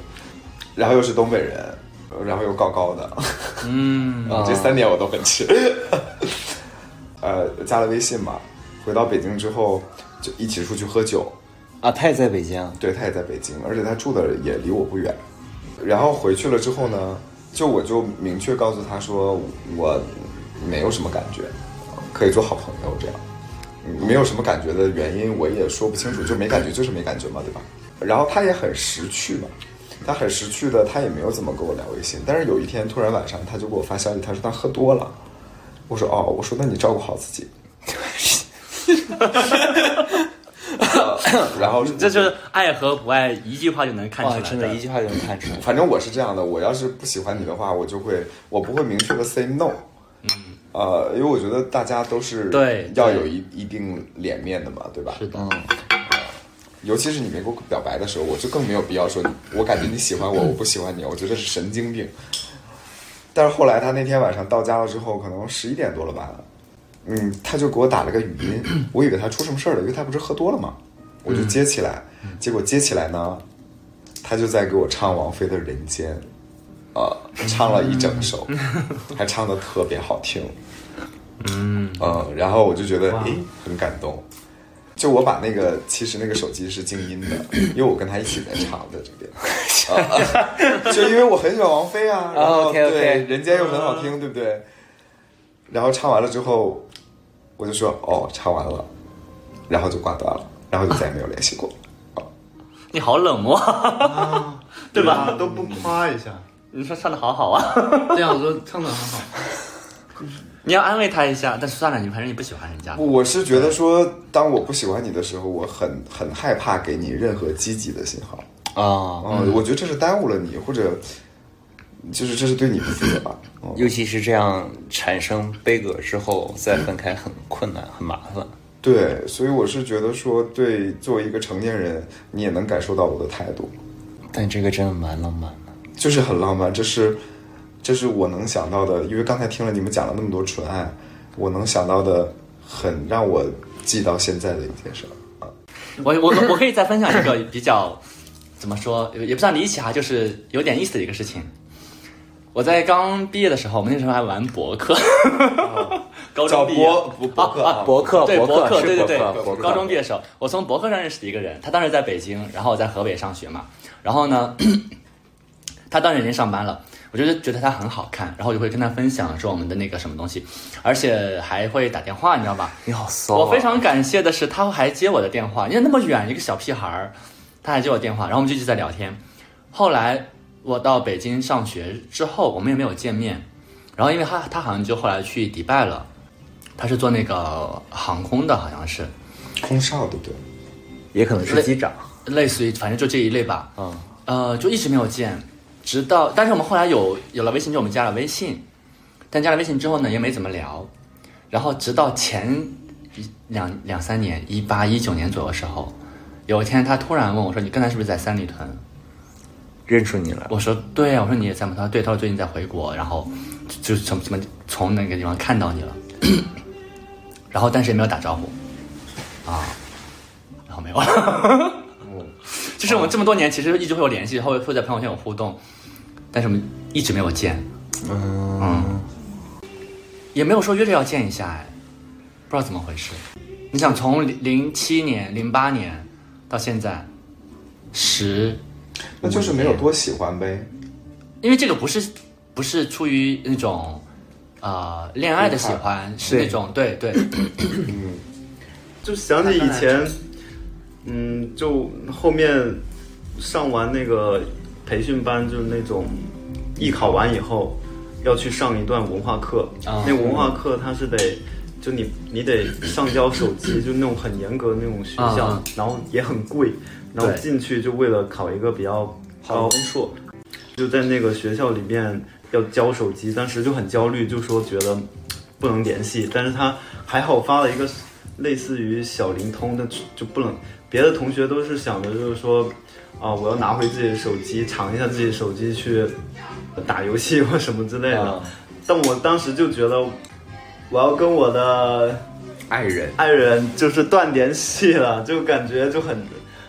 然后又是东北人，然后又高高的，嗯，啊这三点我都很吃。呃，加了微信嘛，回到北京之后就一起出去喝酒，啊，他也在北京。对他也在北京，而且他住的也离我不远。然后回去了之后呢，就我就明确告诉他说，我没有什么感觉，可以做好朋友这样。嗯没有什么感觉的原因我也说不清楚，就没感觉就是没感觉嘛，对吧？然后他也很识趣嘛，他很识趣的，他也没有怎么跟我聊微信。但是有一天突然晚上他就给我发消息，他说他喝多了。我说哦，我说那你照顾好自己。呃 然后这就是爱和不爱，一句话就能看出哇，来。真的，一句话就能看出来。反正我是这样的，我要是不喜欢你的话，我就会，我不会明确的 say no。嗯，呃，因为我觉得大家都是对对要有一一定脸面的嘛，对吧？是的，嗯，尤其是你没给我表白的时候，我就更没有必要说你，我感觉你喜欢我，我不喜欢你，我觉得是神经病。但是后来他那天晚上到家了之后，可能十一点多了吧，嗯，他就给我打了个语音，我以为他出什么事儿了，因为他不是喝多了嘛，我就接起来，结果接起来呢，他就在给我唱王菲的《人间》，呃，唱了一整首，还唱的特别好听，嗯，嗯，然后我就觉得诶很感动。就我把那个，其实那个手机是静音的，因为我跟他一起在唱的这边，啊就因为我很喜欢王菲啊，然后 OK，OK 对人间又很好听，对不对？然后唱完了之后，我就说哦，唱完了，然后就挂断了，然后就再也没有联系过。你好冷漠，对吧？啊都不夸一下，你说唱的好好啊，这样说唱的很好。你要安慰他一下。但是算了，你反正你不喜欢人家，不我是觉得说，当我不喜欢你的时候，我很很害怕给你任何积极的信号。啊，嗯，我觉得这是耽误了你，或者就是这是对你不负责吧。嗯尤其是这样产生悲歌之后再分开很困难很麻烦。对，所以我是觉得说，对，作为一个成年人，你也能感受到我的态度，但这个真的蛮浪漫的。就是很浪漫，这是这是我能想到的。因为刚才听了你们讲了那么多纯爱，我能想到的很让我记到现在的一件事儿啊。我我我可以再分享一个比较怎么说，也不算离奇哈，就是有点意思的一个事情。我在刚毕业的时候，我们那时候还玩博客，高叫中毕业博博博客啊啊博客，对博博客，对对对高中毕业的时候，我从博客上认识的一个人，他当时在北京，然后我在河北上学嘛。然后呢，他当时已经上班了，我就觉得他很好看，然后我就会跟他分享说我们的那个什么东西，而且还会打电话，你知道吧？你好骚、啊！我非常感谢的是，他还接我的电话，因为那么远一个小屁孩儿，他还接我电话，然后我们就一直在聊天。后来我到北京上学之后，我们也没有见面。然后因为他他好像就后来去迪拜了，他是做那个航空的，好像是空少对不对？也可能是机长。类似于反正就这一类吧。嗯，呃，就一直没有见，直到但是我们后来有有了微信之后，我们加了微信，但加了微信之后呢，也没怎么聊。然后直到前一两两三年，一八一九年左右的时候，有一天他突然问我说：“你刚才是不是在三里屯认出你了？”？我说：“对啊。”我说：“你也在吗？”他说：“对。”他说：“最近在回国，然后就就从怎么从那个地方看到你了。”然后但是也没有打招呼，啊，然后没有了。就是我们这么多年其实一直会有联系，会会在朋友圈有互动，但是我们一直没有见，嗯，也没有说约着要见一下，哎，不知道怎么回事。你想从零零七年、零八年到现在十，那就是没有多喜欢呗。因为这个不是不是出于那种呃恋爱的喜欢，是那种对对，嗯。就想起以前，嗯，就后面上完那个培训班，就是那种艺考完以后要去上一段文化课，啊。那文化课它是得。就你，你得上交手机，就那种很严格的那种学校，啊。然后也很贵，然后进去就为了考一个比较高分数，就在那个学校里面要交手机，当时就很焦虑，就说觉得不能联系，但是他还好发了一个类似于小灵通的，就不能别的同学都是想着就是说啊，我要拿回自己的手机，尝一下自己的手机去打游戏或什么之类的，啊。但我当时就觉得我要跟我的爱人，爱人就是断联系了，就感觉就很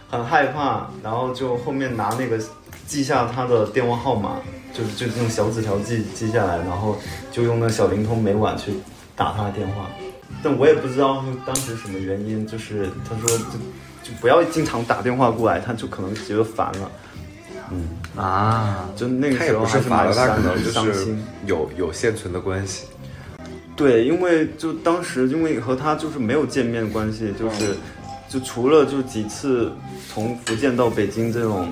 很害怕，然后就后面拿那个记下他的电话号码，就是就用小纸条记记下来，然后就用那小灵通每晚去打他的电话。但我也不知道当时什么原因，就是他说就就不要经常打电话过来，他就可能觉得烦了。嗯啊，就那个他也不时候还是烦了，他蛮伤可能就是。有有现存的关系。对，因为就当时因为和他就是没有见面关系，就是、就除了就几次从福建到北京这种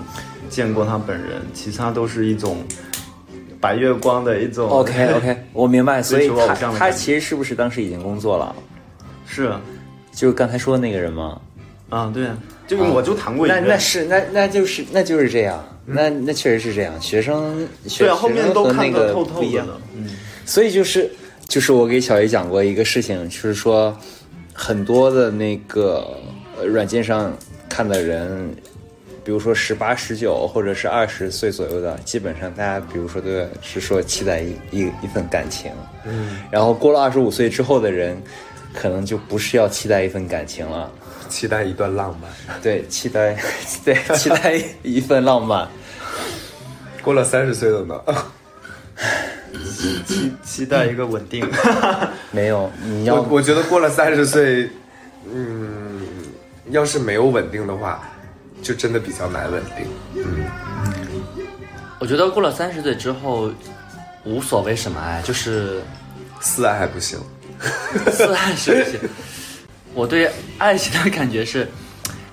见过他本人，其他都是一种白月光的一种。OK OK，我明白。所以他他其实是不是当时已经工作了？是啊就是刚才说的那个人吗？啊，对啊，就我就谈过一那个，那是那那就是那就是这样，那那确实是这样。学生学对啊，后面都看得透透的。嗯，所以就是就是我给小姨讲过一个事情，就是说很多的那个呃软件上看的人，比如说十八、十九或者是二十岁左右的，基本上大家比如说都是说期待一一一份感情，嗯，然后过了二十五岁之后的人，可能就不是要期待一份感情了。期待一段浪漫。对，期待，对，期待一份浪漫。过了三十岁了呢，期期待一个稳定。没有，你要我我觉得过了三十岁，嗯，要是没有稳定的话，就真的比较难稳定。嗯我觉得过了三十岁之后，无所谓什么爱，就是四爱还不行，四爱是不行。我对爱情的感觉是，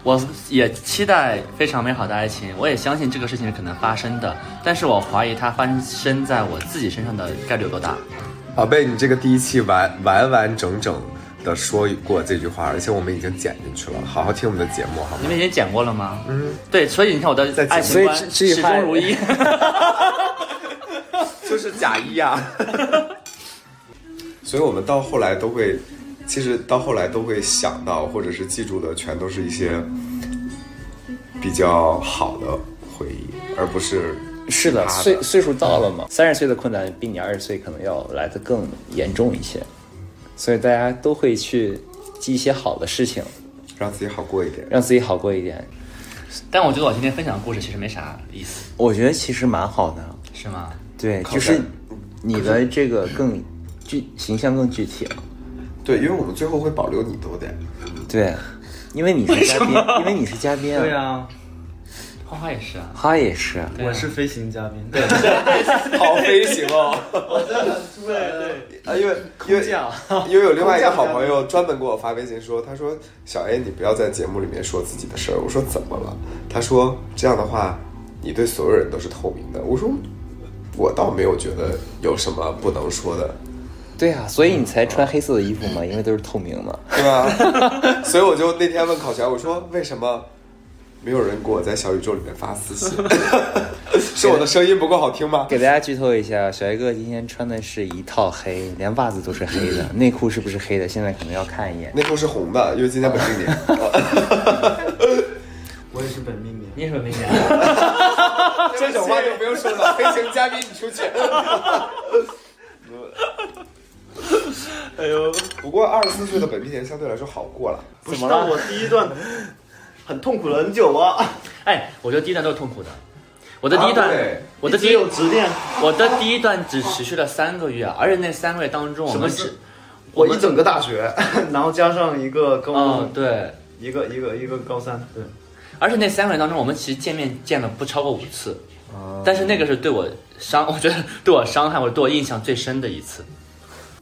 我也期待非常美好的爱情，我也相信这个事情是可能发生的，但是我怀疑它发生在我自己身上的概率有多大。宝贝，你这个第一期完完完整整的说过这句话，而且我们已经剪进去了，好好听我们的节目好吗？你们已经剪过了吗？嗯，对，所以你看我的在爱情观始话终如一。就是假意啊、所以我们到后来都会，其实到后来都会想到或者是记住的，全都是一些比较好的回忆，而不是是的，岁岁数到了嘛，三十岁的困难比你二十岁可能要来的更严重一些，所以大家都会去记一些好的事情，让自己好过一点。让自己好过一点。但我觉得我今天分享的故事其实没啥意思，我觉得其实蛮好的，是吗？对，就是你的这个更具形象更具体了，对，因为我们最后会保留你多点。对，因为你是嘉宾，因为你是嘉宾啊，对啊，花花也是啊，花也是，我是飞行嘉宾，对 好飞行哦。对对，啊，因为因为降因为有另外一个好朋友专门给我发微信说，他说小 A 你不要在节目里面说自己的事儿。我说怎么了？他说这样的话，你对所有人都是透明的。我说我倒没有觉得有什么不能说的，对啊，所以你才穿黑色的衣服嘛，因为都是透明的。对吧？所以我就那天问考全，我说为什么没有人给我在小宇宙里面发私信？是我的声音不够好听吗？给大家剧透一下，小一哥今天穿的是一套黑，连袜子都是黑的，内裤是不是黑的？现在可能要看一眼。内裤是红的，因为今天本命年。我也是本命年。你也是本命年。这种话就不用说了，飞行嘉宾你出去。哎呦，不过二十四岁的本命年相对来说好过了。不是，但我第一段 很痛苦了很久啊。哎，我觉得第一段都是痛苦的。我的第一段，我的第一有执念，我的第一段只持续了三个月，而且那三个月当中，我们什么只，我一整个大学，然后加上一个高嗯，对，一个一个一个高三，对，而且那三个月当中，我们其实见面见了不超过五次，但是那个是对我伤，我觉得对我伤害或者对我印象最深的一次。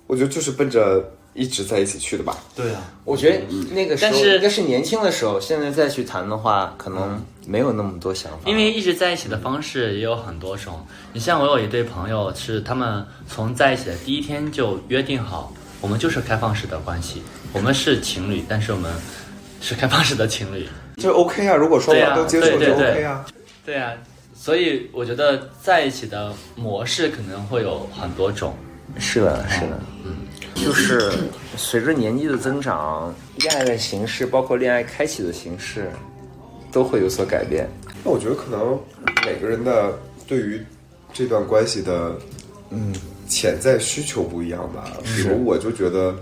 我觉得就是奔着一直在一起去的吧。对啊，我觉得那个时候但是应该是年轻的时候，现在再去谈的话，可能没有那么多想法。因为一直在一起的方式也有很多种。你像我有一对朋友，是他们从在一起的第一天就约定好，我们就是开放式的关系，我们是情侣，但是我们是开放式的情侣。就 OK 啊，如果双对啊方都接受就对对对 OK 啊。对啊，所以我觉得在一起的模式可能会有很多种。是的，是的，嗯，就是随着年纪的增长，恋爱的形式，包括恋爱开启的形式，都会有所改变。那我觉得可能每个人的对于这段关系的嗯潜在需求不一样吧。比如我就觉得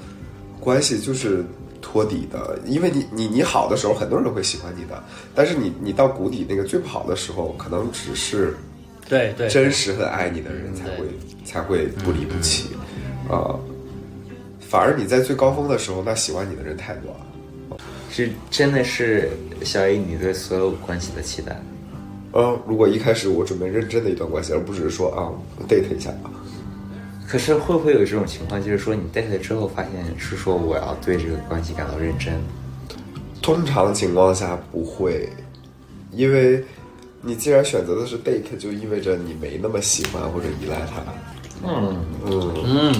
关系就是托底的，因为你你你好的时候，很多人都会喜欢你的，但是你你到谷底那个最不好的时候，可能只是对对，真实很爱你的人才会才会不离不弃，啊、反而你在最高峰的时候，那喜欢你的人太多了。是真的是小 A 你对所有关系的期待。嗯，如果一开始我准备认真的一段关系，而不只是说啊 date 一下啊，可是会不会有这种情况，就是说你 date 之后发现是说我要对这个关系感到认真？通常情况下不会，因为你既然选择的是 date，就意味着你没那么喜欢或者依赖他。嗯，嗯，嗯，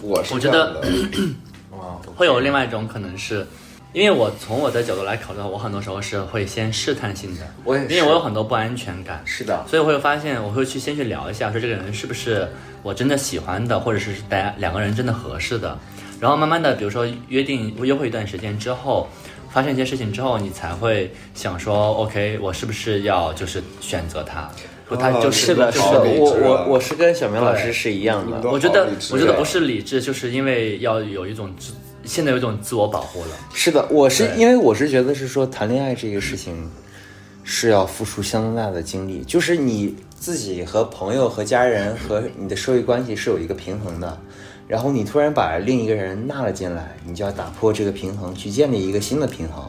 我是我觉这样的。哇，会有另外一种可能是。因为我从我的角度来考虑，我很多时候是会先试探性的，我也是因为我有很多不安全感，是的，所以我会发现，我会去先去聊一下，说这个人是不是我真的喜欢的，或者是大家两个人真的合适的。然后慢慢的，比如说约定约会一段时间之后，发生一些事情之后，你才会想说，OK，我是不是要就是选择他？说他哦就是是的，是的，我我我是跟小明老师是一样的。我觉得我觉得不是理智，就是因为要有一种自，现在有一种自我保护了。是的，我是因为我是觉得是说谈恋爱这个事情是要付出相当大的精力，就是你自己和朋友和家人和你的社会关系是有一个平衡的，然后你突然把另一个人纳了进来，你就要打破这个平衡，去建立一个新的平衡。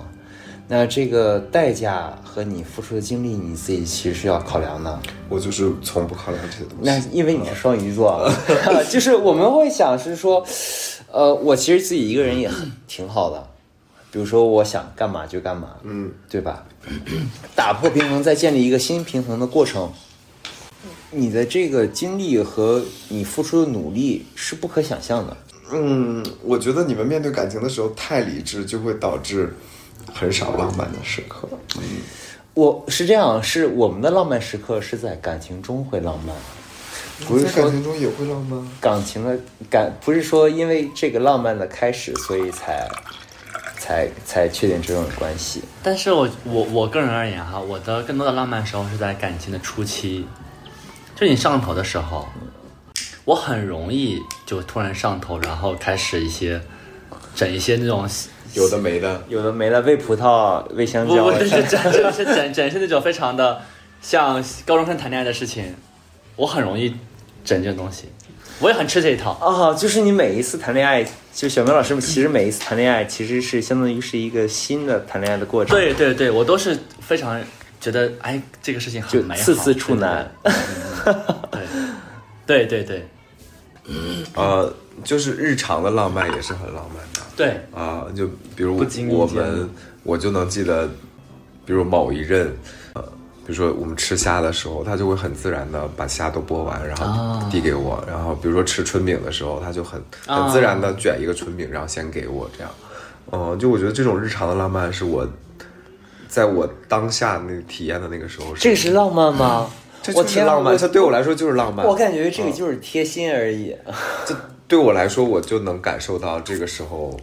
那这个代价和你付出的精力，你自己其实是要考量的。我就是从不考量这些东西。那因为你是双鱼座，就是我们会想是说，呃，我其实自己一个人也很挺好的，比如说我想干嘛就干嘛，嗯，对吧？打破平衡，再建立一个新平衡的过程，你的这个经历和你付出的努力是不可想象的。嗯，我觉得你们面对感情的时候太理智，就会导致很少浪漫的时刻。我是这样，是我们的浪漫时刻是在感情中会浪漫，不是说感情中也会浪漫。感情的感，不是说因为这个浪漫的开始，所以才才才确定这种关系。但是我我我个人而言哈，我的更多的浪漫时候是在感情的初期，就你上头的时候，我很容易就突然上头，然后开始一些整一些那种有的没的，有的没的，喂葡萄，喂香蕉，不 不是整整是整整是那种非常的像高中生谈恋爱的事情，我很容易整这种东西，我也很吃这一套。啊，就是你每一次谈恋爱，就小明老师，其实每一次谈恋爱其实是相当于是一个新的谈恋爱的过程。，对对对，我都是非常觉得哎这个事情就很美好，次次处男 对。对对对对对呃，就是日常的浪漫也是很浪漫的对，啊、就比如我们，我就能记得，比如某一任，呃，比如说我们吃虾的时候，他就会很自然的把虾都剥完，然后啊递给我，然后比如说吃春饼的时候，他就很啊很自然的卷一个春饼，然后先给我这样，嗯、就我觉得这种日常的浪漫是我。在我当下那个体验的那个时候，这个是浪漫吗？这我天啊就是浪漫，这对我来说就是浪漫。我感觉这个就是贴心而已。这对我来说，我就能感受到这个时候，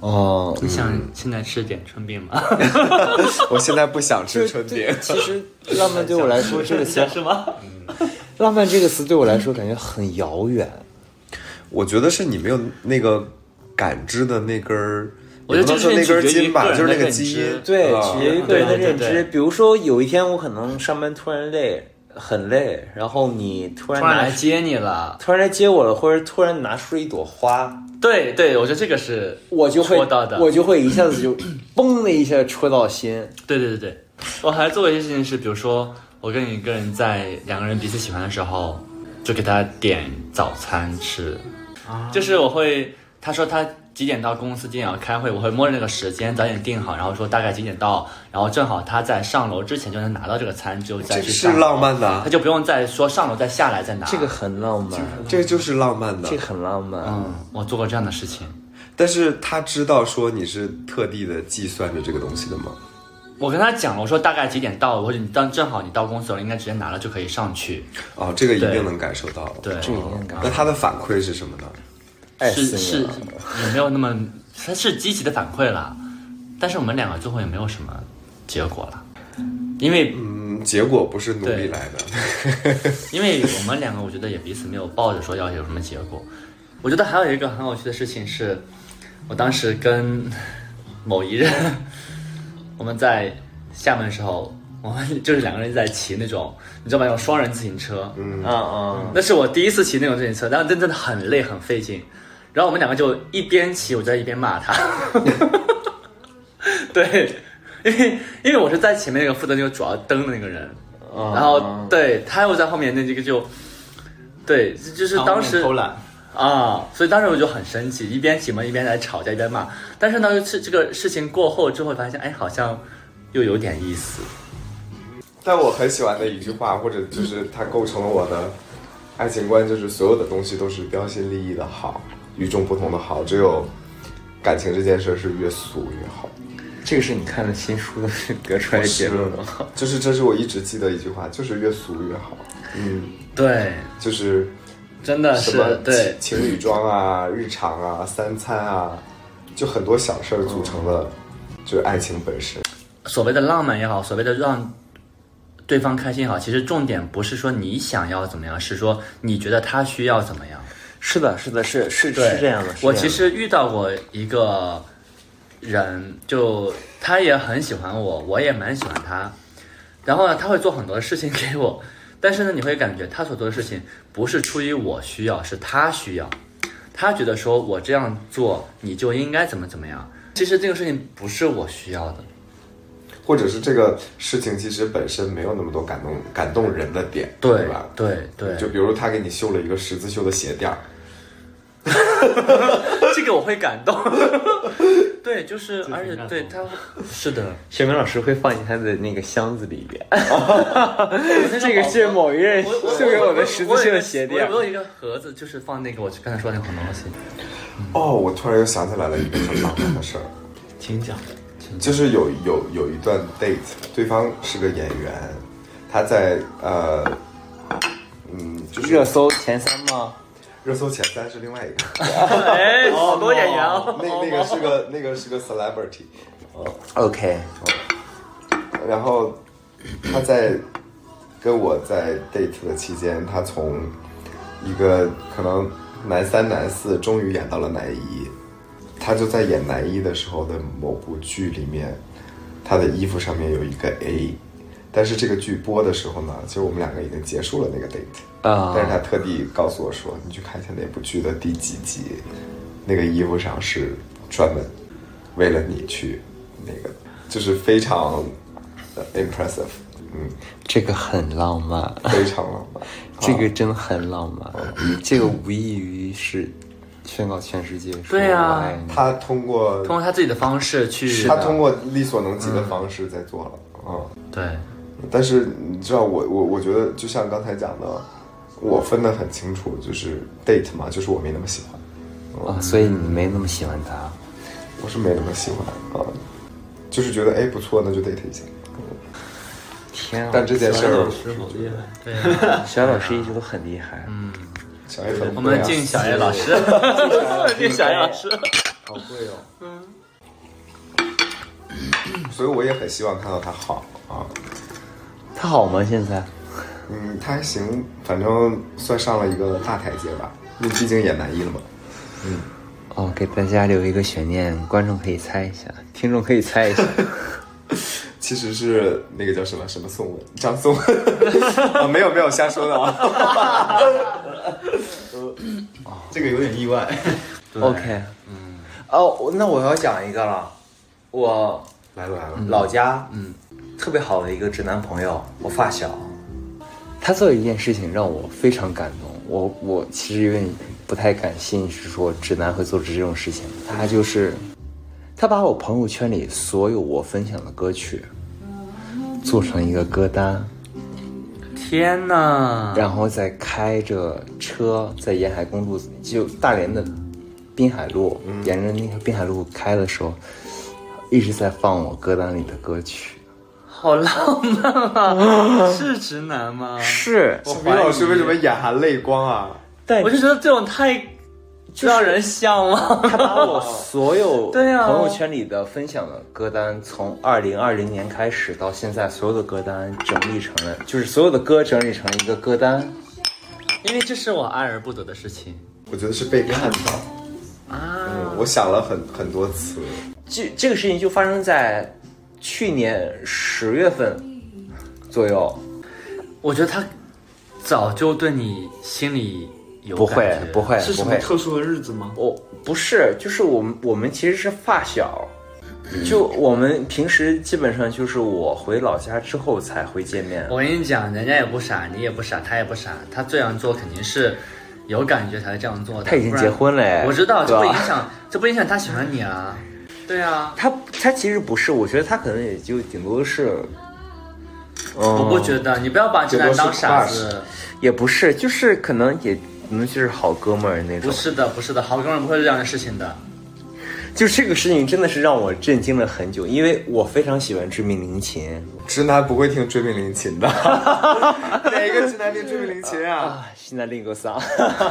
哦，你想现在吃点春饼吗？我现在不想吃春饼。其实浪漫对我来说这个词，是吗？浪漫这个词对我来说感觉很遥远。我觉得是你没有那个感知的那根儿，我觉得也不能说那根筋吧，就是那个基因。对，啊取决于个人的认知。对对对比如说有一天我可能上班突然累，很累，然后你突然突然来接你了，突然来接我了，或者突然拿出了一朵花，对对，我觉得这个是我就会戳到的，我就会一下子就 嘣的一下戳到心。对对对对，我还做过一些事情是，比如说我跟一个人在两个人彼此喜欢的时候，就给他点早餐吃，就是我会他说他几点到公司，几点要开会，我会摸着那个时间早点定好，然后说大概几点到，然后正好他在上楼之前就能拿到这个餐，就再这是去上楼浪漫的啊他就不用再说上楼再下来再拿。这个很浪漫，这就是浪漫的这。个很浪漫。嗯，我做过这样的事情。但是他知道说你是特地的计算着这个东西的吗？我跟他讲了，我说大概几点到，或者你当正好你到公司了，应该直接拿了就可以上去。哦，这个一定能感受到。对这个应该那他的反馈是什么呢？是是。也没有那么，他是积极的反馈了，但是我们两个最后也没有什么结果了，因为嗯，结果不是努力来的。因为我们两个我觉得也彼此没有抱着说要有什么结果。我觉得还有一个很有趣的事情是，我当时跟某一任 我们在厦门的时候，我们就是两个人在骑那种你知道吗？那种双人自行车，嗯嗯嗯，那是我第一次骑那种自行车，但是真真的很累很费劲。然后我们两个就一边骑，我就在一边骂他。对，因为因为我是在前面那个负责那个主要灯的那个人，嗯然后对他又在后面，那这个就，对，就就是当时偷懒，啊，所以当时我就很生气，一边骑嘛一边在吵架一边骂。但是呢，是这个事情过后之后发现，哎，好像又有点意思。但我很喜欢的一句话，或者就是它构成了我的爱情观，就是所有的东西都是标新立异的好，与众不同的好，只有感情这件事是越俗越好。这个是你看了新书的得出来的结论吗？就是这是我一直记得一句话，就是越俗越好。嗯，对，就是真的是什么对，情情侣装啊、日常啊、三餐啊，就很多小事儿组成了，就是爱情本身。所谓的浪漫也好，所谓的让对方开心也好，其实重点不是说你想要怎么样，是说你觉得他需要怎么样。是的，是的，是是，是这样的。我其实遇到过一个人，就他也很喜欢我，我也蛮喜欢他。然后呢，他会做很多事情给我，但是呢，你会感觉他所做的事情不是出于我需要，是他需要。他觉得说我这样做，你就应该怎么怎么样。其实这个事情不是我需要的。或者是这个事情其实本身没有那么多感动感动人的点，对吧？对对，就比如他给你绣了一个十字绣的鞋垫儿，这个我会感动。对，就是而且对他是的，小明老师会放进他的那个箱子里边。这个是某一任送给我的十字绣的鞋垫我。有一个盒子，就是放那个我刚才说那个红东西。哦，我突然又想起来了一个很浪漫的事儿，请讲。就是有有有一段 date，对方是个演员，他在呃，嗯，就是热搜前三吗？热搜前三是另外一个，哎，好多演员哦。那那个是个那个是个 celebrity，OK，然后他在跟我在 date 的期间，他从一个可能男三男四，终于演到了男一。他就在演男一的时候的某部剧里面，他的衣服上面有一个 A，但是这个剧播的时候呢，其实我们两个已经结束了那个 date，啊但是他特地告诉我说，你去看一下那部剧的第几集，那个衣服上是专门为了你去那个，就是非常呃 impressive 嗯。这个很浪漫，非常浪漫。这个真的很浪漫，这个无异于是宣告全世界说对啊我爱你。他通过通过他自己的方式去，他通过力所能及的方式在做了，嗯。对，但是你知道我我我觉得就像刚才讲的，我分得很清楚，就是 date 嘛，就是我没那么喜欢，啊，所以你没那么喜欢他。我是没那么喜欢啊，就是觉得哎不错，那就 date 一下。天啊！但这件事儿，是好厉害。对啊，小老师一直都很厉害。嗯，小 A 很我们敬小叶老师，敬小叶老师。好贵哦。嗯所以我也很希望看到他好啊，他好吗？现在？嗯，他还行，反正算上了一个大台阶吧，因为毕竟演男一了嘛。嗯哦，给大家留一个悬念，观众可以猜一下，听众可以猜一下。其实是那个叫什么什么宋文，张颂文 啊，没有没有瞎说的啊。这个有点意外。OK，嗯，哦，那我要讲一个了，我来了来了，老家，嗯，特别好的一个直男朋友，我发小，他做了一件事情让我非常感动。我我其实有点不太敢信，是说直男会做出这种事情。他就是，他把我朋友圈里所有我分享的歌曲，做成一个歌单，天哪！然后再开着车在沿海公路，就大连的滨海路，沿着那条滨海路开的时候，一直在放我歌单里的歌曲。好浪漫啊！是直男吗？是，小明老师为什么眼含泪光啊？对我就觉得这种太让人向往。他把我所有 对啊朋友圈里的分享的歌单，从二零二零年开始到现在，所有的歌单整理成了，就是所有的歌整理成了一个歌单。因为这是我爱而不得的事情我觉得是被看到。啊。嗯，我想了很很多次。这这个事情就发生在去年十月份左右，我觉得他早就对你心里有不会感觉不会是什么，特殊的日子吗？我不是，就是我们我们其实是发小，就我们平时基本上就是我回老家之后才会见面。我跟你讲，人家也不傻，你也不傻，他也不傻，他这样做肯定是有感觉才会这样做的。他已经结婚了哎我知道，这不影响，这不影响他喜欢你啊。对啊，他他其实不是，我觉得他可能也就顶多是，嗯，我不觉得，你不要把直男当傻子。也不是，就是可能也可能就是好哥们儿那种不。是的，不是的，好哥们不会这样的事情的。就这个事情真的是让我震惊了很久，因为我非常喜欢致命林琴直男不会听追命林琴的，哪个直男听追命林琴啊？啊，现在另一个桑，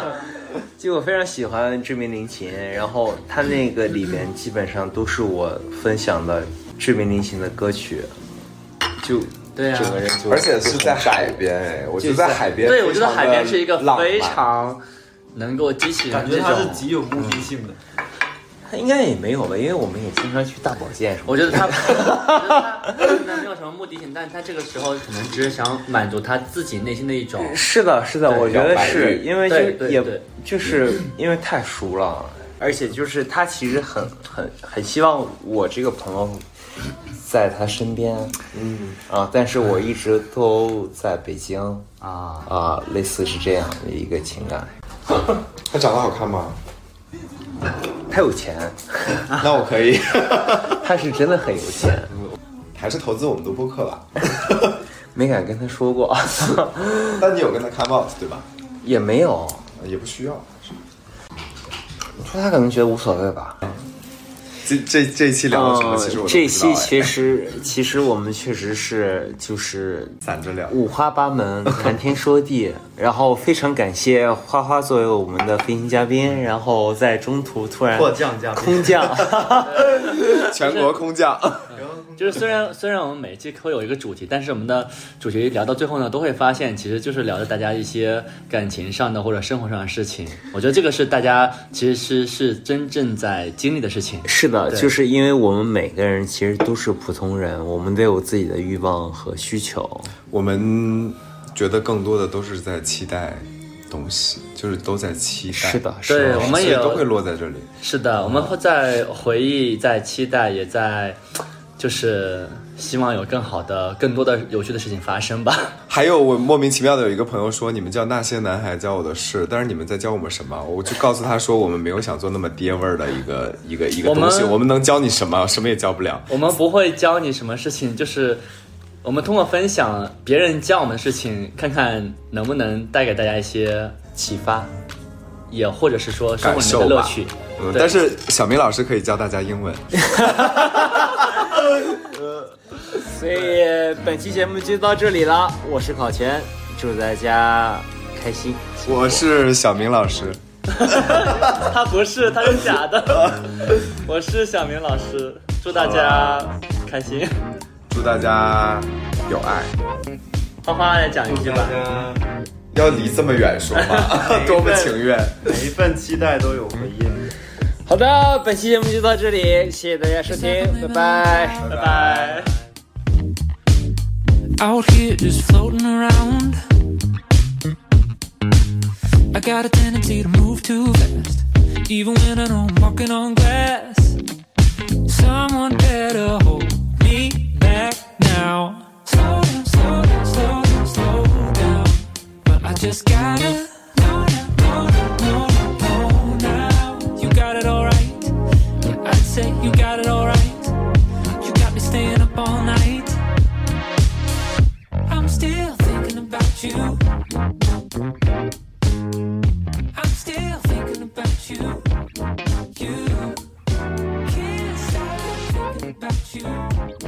就我非常喜欢致命林琴，然后他那个里面基本上都是我分享的致命林琴的歌曲，就对啊整个人就而且是在海边哎，我觉得在海边，对，我觉得海边是一个非常能够激起人这感觉它是种。极有目的性的。他应该也没有吧，因为我们也经常去大保健什么。我觉得他，我觉得他没有什么目的性，但他这个时候可能只是想满足他自己内心的一种。是的，是的，我觉得是因为就也对对对就是因为太熟了，而且就是他其实很很很希望我这个朋友在他身边，嗯啊，但是我一直都在北京啊，啊，类似是这样的一个情感。他长得好看吗？他有钱，那我可以，他是真的很有钱，还是投资我们的播客吧。没敢跟他说过，那你有跟他 come out 对吧？也没有。也不需要。你说他可能觉得无所谓吧。这这这一期聊的什么？嗯其实我这期其实其实我们确实是就是散着聊。五花八门，谈天说地。然后非常感谢花花作为我们的飞行嘉宾，然后在中途突然迫降嘉宾空降 全国空降，就是虽然虽然我们每一期会有一个主题，但是我们的主题聊到最后呢，都会发现其实就是聊着大家一些感情上的或者生活上的事情。我觉得这个是大家其实是是真正在经历的事情。是的，就是因为我们每个人其实都是普通人，我们都有自己的欲望和需求。我们觉得更多的都是在期待东西，就是都在期待。是的，是对的，我们也都会落在这里。是的，我们会在回忆，在期待，也在就是希望有更好的、更多的有趣的事情发生吧。还有我莫名其妙的有一个朋友说，你们叫那些男孩教我的事，但是你们在教我们什么？我就告诉他说，我们没有想做那么爹味儿的一个一个一个东西，我们能教你什么？什么也教不了。我们不会教你什么事情，就是我们通过分享别人教我们的事情，看看能不能带给大家一些启发，也或者是说生活里面的乐趣。嗯，但是小明老师可以教大家英文。所以本期节目就到这里了。我是考前，祝大家开心。我是小明老师，他不是，他是假的。我是小明老师，祝大家开心。祝大家有爱。花花来讲一句吧。要离这么远说话？多不情愿。每一份期待都有回应。好的，本期节目就到这里，谢谢大家收听，拜拜。拜拜。 out here just floating around. I got a tendency to move too fast, even when I know I'm walking on glass. Someone better hold me back now. Slow down, slow down, slow down, slow down. But I just gotta you got it alright. You got me staying up all night. I'm still thinking about you. I'm still thinking about you. You can't stop thinking about you.